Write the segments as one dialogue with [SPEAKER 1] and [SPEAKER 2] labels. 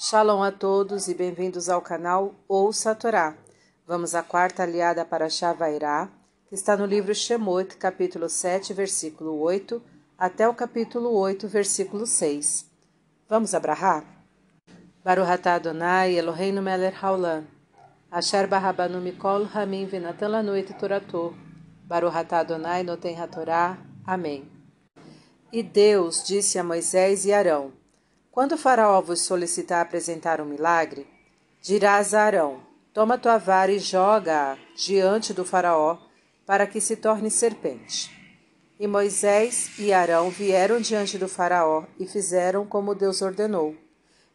[SPEAKER 1] Shalom a todos e bem-vindos ao canal Ouça a Torá. Vamos à quarta aliada para Shavairá, que está no livro Shemot, capítulo 7, versículo 8, até o capítulo 8, versículo 6. Vamos abrahar? Baruch atah Adonai Eloheinu melech haolam, asher barabanu mikol hamim venatan torato, Baruch atah Adonai noten hatorá. Amém. E Deus disse a Moisés e Arão, quando o faraó vos solicitar apresentar um milagre, dirás a Arão: Toma tua vara e joga-a diante do faraó, para que se torne serpente. E Moisés e Arão vieram diante do faraó e fizeram como Deus ordenou.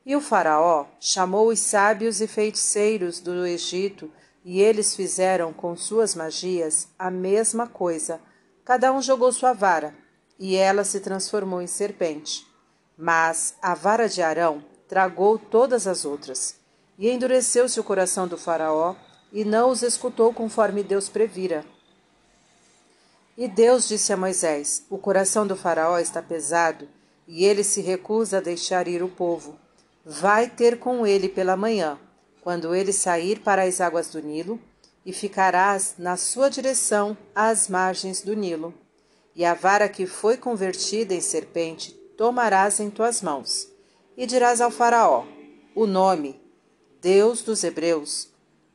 [SPEAKER 1] E o faraó chamou os sábios e feiticeiros do Egito, e eles fizeram com suas magias a mesma coisa. Cada um jogou sua vara, e ela se transformou em serpente. Mas a vara de Arão tragou todas as outras, e endureceu-se o coração do Faraó, e não os escutou conforme Deus previra. E Deus disse a Moisés: O coração do Faraó está pesado, e ele se recusa a deixar ir o povo. Vai ter com ele pela manhã, quando ele sair para as águas do Nilo, e ficarás na sua direção às margens do Nilo. E a vara que foi convertida em serpente tomarás em tuas mãos. E dirás ao Faraó: O nome, Deus dos Hebreus,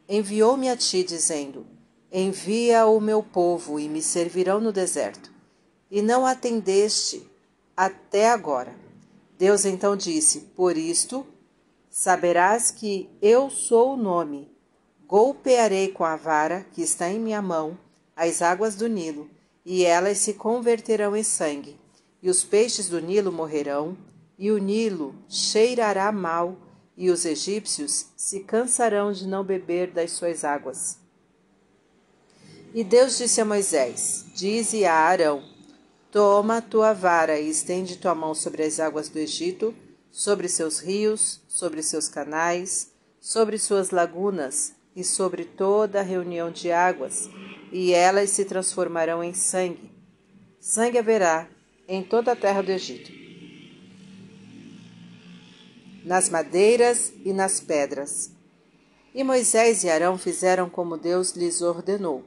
[SPEAKER 1] enviou-me a ti, dizendo: Envia o meu povo e me servirão no deserto. E não atendeste até agora. Deus então disse: Por isto saberás que eu sou o nome. Golpearei com a vara que está em minha mão as águas do Nilo, e elas se converterão em sangue e os peixes do Nilo morrerão, e o Nilo cheirará mal, e os egípcios se cansarão de não beber das suas águas. E Deus disse a Moisés: Dize a Arão: Toma tua vara e estende tua mão sobre as águas do Egito, sobre seus rios, sobre seus canais, sobre suas lagunas e sobre toda a reunião de águas, e elas se transformarão em sangue. Sangue haverá em toda a terra do Egito, nas madeiras e nas pedras. E Moisés e Arão fizeram como Deus lhes ordenou.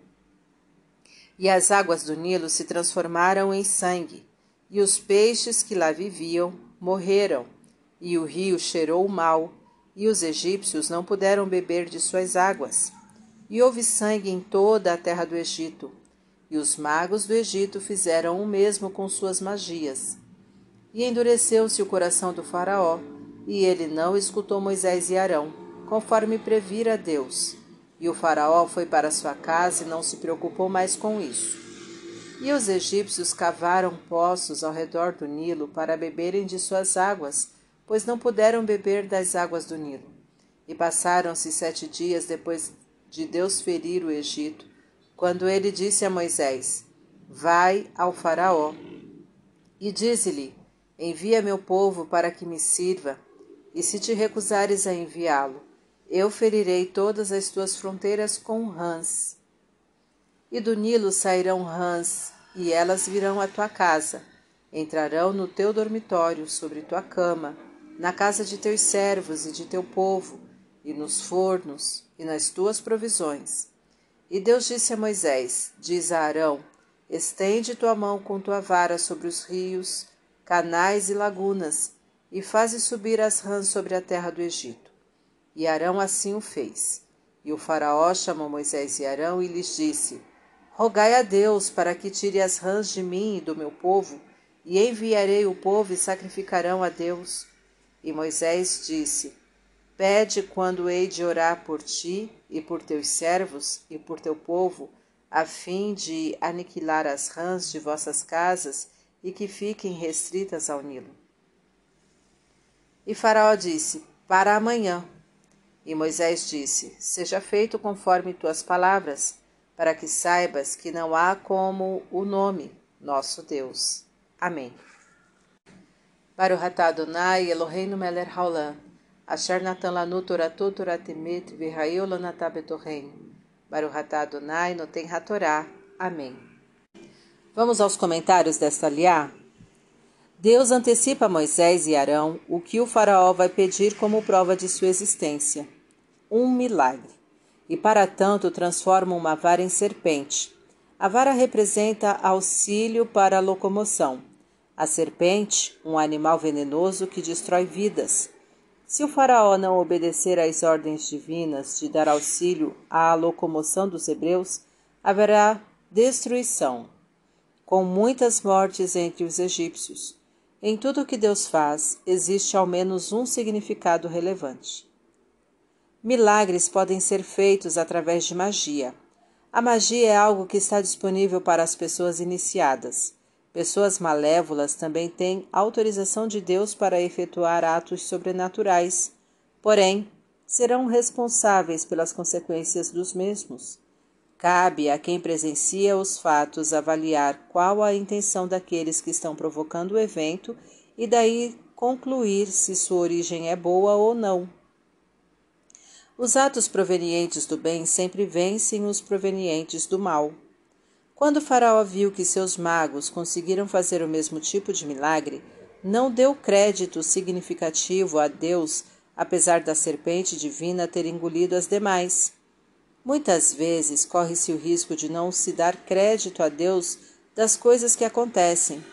[SPEAKER 1] E as águas do Nilo se transformaram em sangue, e os peixes que lá viviam morreram, e o rio cheirou mal, e os egípcios não puderam beber de suas águas. E houve sangue em toda a terra do Egito, e os magos do Egito fizeram o mesmo com suas magias. E endureceu-se o coração do Faraó, e ele não escutou Moisés e Arão, conforme previra Deus. E o Faraó foi para sua casa e não se preocupou mais com isso. E os egípcios cavaram poços ao redor do Nilo para beberem de suas águas, pois não puderam beber das águas do Nilo. E passaram-se sete dias depois de Deus ferir o Egito, quando ele disse a Moisés: Vai ao Faraó e dize-lhe: Envia meu povo para que me sirva, e se te recusares a enviá-lo, eu ferirei todas as tuas fronteiras com rãs. E do Nilo sairão rãs, e elas virão à tua casa, entrarão no teu dormitório, sobre tua cama, na casa de teus servos e de teu povo, e nos fornos, e nas tuas provisões e Deus disse a Moisés: Diz a Arão: Estende tua mão com tua vara sobre os rios, canais e lagunas, e faze subir as rãs sobre a terra do Egito. E Arão assim o fez. E o Faraó chamou Moisés e Arão e lhes disse: Rogai a Deus para que tire as rãs de mim e do meu povo, e enviarei o povo e sacrificarão a Deus. E Moisés disse: Pede quando hei de orar por ti e por teus servos e por teu povo, a fim de aniquilar as rãs de vossas casas e que fiquem restritas ao Nilo. E Faraó disse: Para amanhã. E Moisés disse: Seja feito conforme tuas palavras, para que saibas que não há como o nome, nosso Deus. Amém. Para o Adonai Eloheinu melech haolam. Asher natan lanu toratu toratemet virraeu lanatá betorren. Baruhatá Adonai noten hatorá. Amém. Vamos aos comentários desta liá? Deus antecipa a Moisés e Arão o que o Faraó vai pedir como prova de sua existência: um milagre. E para tanto transforma uma vara em serpente. A vara representa auxílio para a locomoção. A serpente, um animal venenoso que destrói vidas. Se o Faraó não obedecer às ordens divinas de dar auxílio à locomoção dos hebreus, haverá destruição, com muitas mortes entre os egípcios. Em tudo o que Deus faz, existe ao menos um significado relevante. Milagres podem ser feitos através de magia. A magia é algo que está disponível para as pessoas iniciadas. Pessoas malévolas também têm autorização de Deus para efetuar atos sobrenaturais, porém, serão responsáveis pelas consequências dos mesmos. Cabe a quem presencia os fatos avaliar qual a intenção daqueles que estão provocando o evento e daí concluir se sua origem é boa ou não. Os atos provenientes do bem sempre vencem os provenientes do mal. Quando Faraó viu que seus magos conseguiram fazer o mesmo tipo de milagre, não deu crédito significativo a Deus, apesar da serpente divina ter engolido as demais. Muitas vezes corre-se o risco de não se dar crédito a Deus das coisas que acontecem,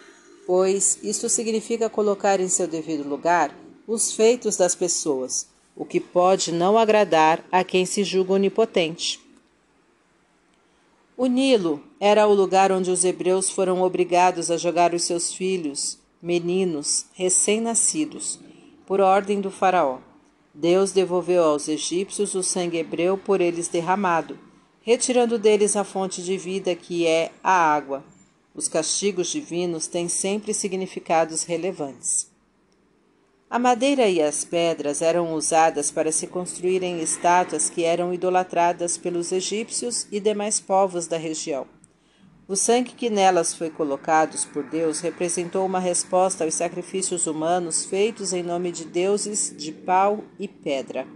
[SPEAKER 1] pois isto significa colocar em seu devido lugar os feitos das pessoas, o que pode não agradar a quem se julga onipotente. O Nilo era o lugar onde os hebreus foram obrigados a jogar os seus filhos, meninos, recém-nascidos, por ordem do Faraó. Deus devolveu aos egípcios o sangue hebreu por eles derramado, retirando deles a fonte de vida que é a água. Os castigos divinos têm sempre significados relevantes. A madeira e as pedras eram usadas para se construírem estátuas que eram idolatradas pelos egípcios e demais povos da região. O sangue que nelas foi colocado por Deus representou uma resposta aos sacrifícios humanos feitos em nome de deuses de pau e pedra.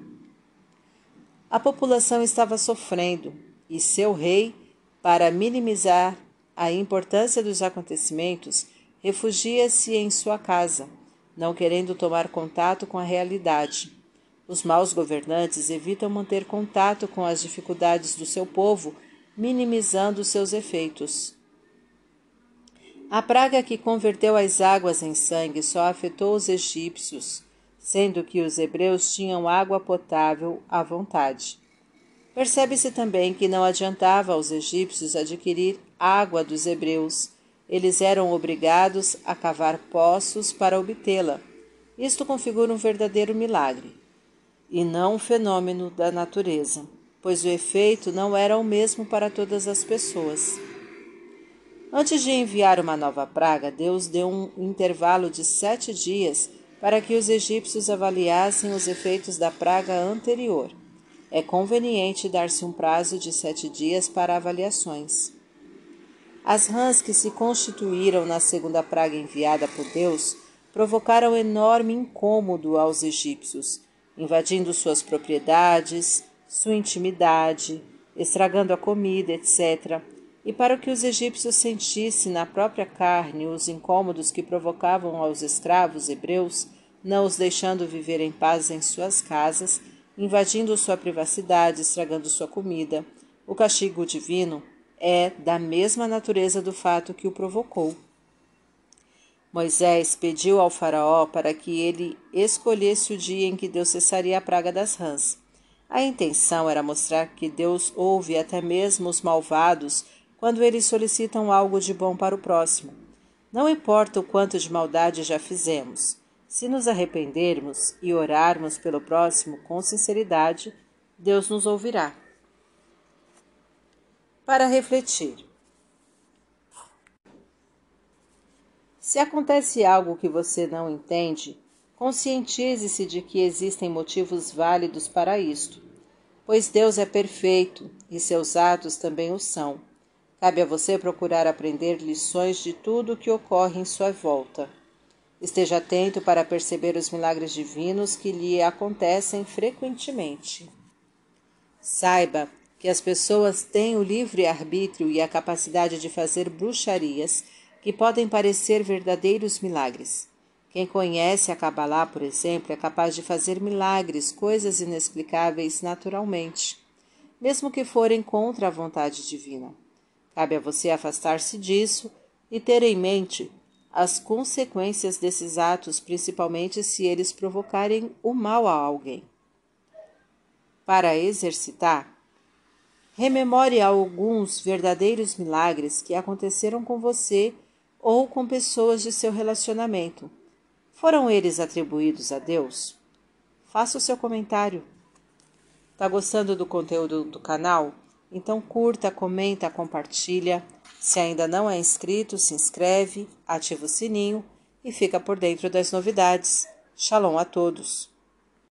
[SPEAKER 1] A população estava sofrendo e seu rei, para minimizar a importância dos acontecimentos, refugia-se em sua casa, não querendo tomar contato com a realidade. Os maus governantes evitam manter contato com as dificuldades do seu povo minimizando seus efeitos. A praga que converteu as águas em sangue só afetou os egípcios, sendo que os hebreus tinham água potável à vontade. Percebe-se também que não adiantava aos egípcios adquirir água dos hebreus. Eles eram obrigados a cavar poços para obtê-la. Isto configura um verdadeiro milagre, e não um fenômeno da natureza pois o efeito não era o mesmo para todas as pessoas. Antes de enviar uma nova praga, Deus deu um intervalo de sete dias para que os egípcios avaliassem os efeitos da praga anterior. É conveniente dar-se um prazo de sete dias para avaliações. As rãs que se constituíram na segunda praga enviada por Deus provocaram enorme incômodo aos egípcios, invadindo suas propriedades, sua intimidade, estragando a comida, etc. E para que os egípcios sentissem na própria carne os incômodos que provocavam aos escravos hebreus, não os deixando viver em paz em suas casas, invadindo sua privacidade, estragando sua comida, o castigo divino é da mesma natureza do fato que o provocou. Moisés pediu ao Faraó para que ele escolhesse o dia em que Deus cessaria a praga das rãs. A intenção era mostrar que Deus ouve até mesmo os malvados quando eles solicitam algo de bom para o próximo. Não importa o quanto de maldade já fizemos, se nos arrependermos e orarmos pelo próximo com sinceridade, Deus nos ouvirá. Para refletir. Se acontece algo que você não entende, Conscientize-se de que existem motivos válidos para isto, pois Deus é perfeito e seus atos também o são. Cabe a você procurar aprender lições de tudo o que ocorre em sua volta. Esteja atento para perceber os milagres divinos que lhe acontecem frequentemente. Saiba que as pessoas têm o livre arbítrio e a capacidade de fazer bruxarias que podem parecer verdadeiros milagres. Quem conhece a Kabbalah, por exemplo, é capaz de fazer milagres, coisas inexplicáveis naturalmente, mesmo que forem contra a vontade divina. Cabe a você afastar-se disso e ter em mente as consequências desses atos, principalmente se eles provocarem o mal a alguém. Para exercitar, rememore alguns verdadeiros milagres que aconteceram com você ou com pessoas de seu relacionamento foram eles atribuídos a Deus? Faça o seu comentário. Tá gostando do conteúdo do canal? Então curta, comenta, compartilha. Se ainda não é inscrito, se inscreve, ativa o sininho e fica por dentro das novidades. Shalom a todos!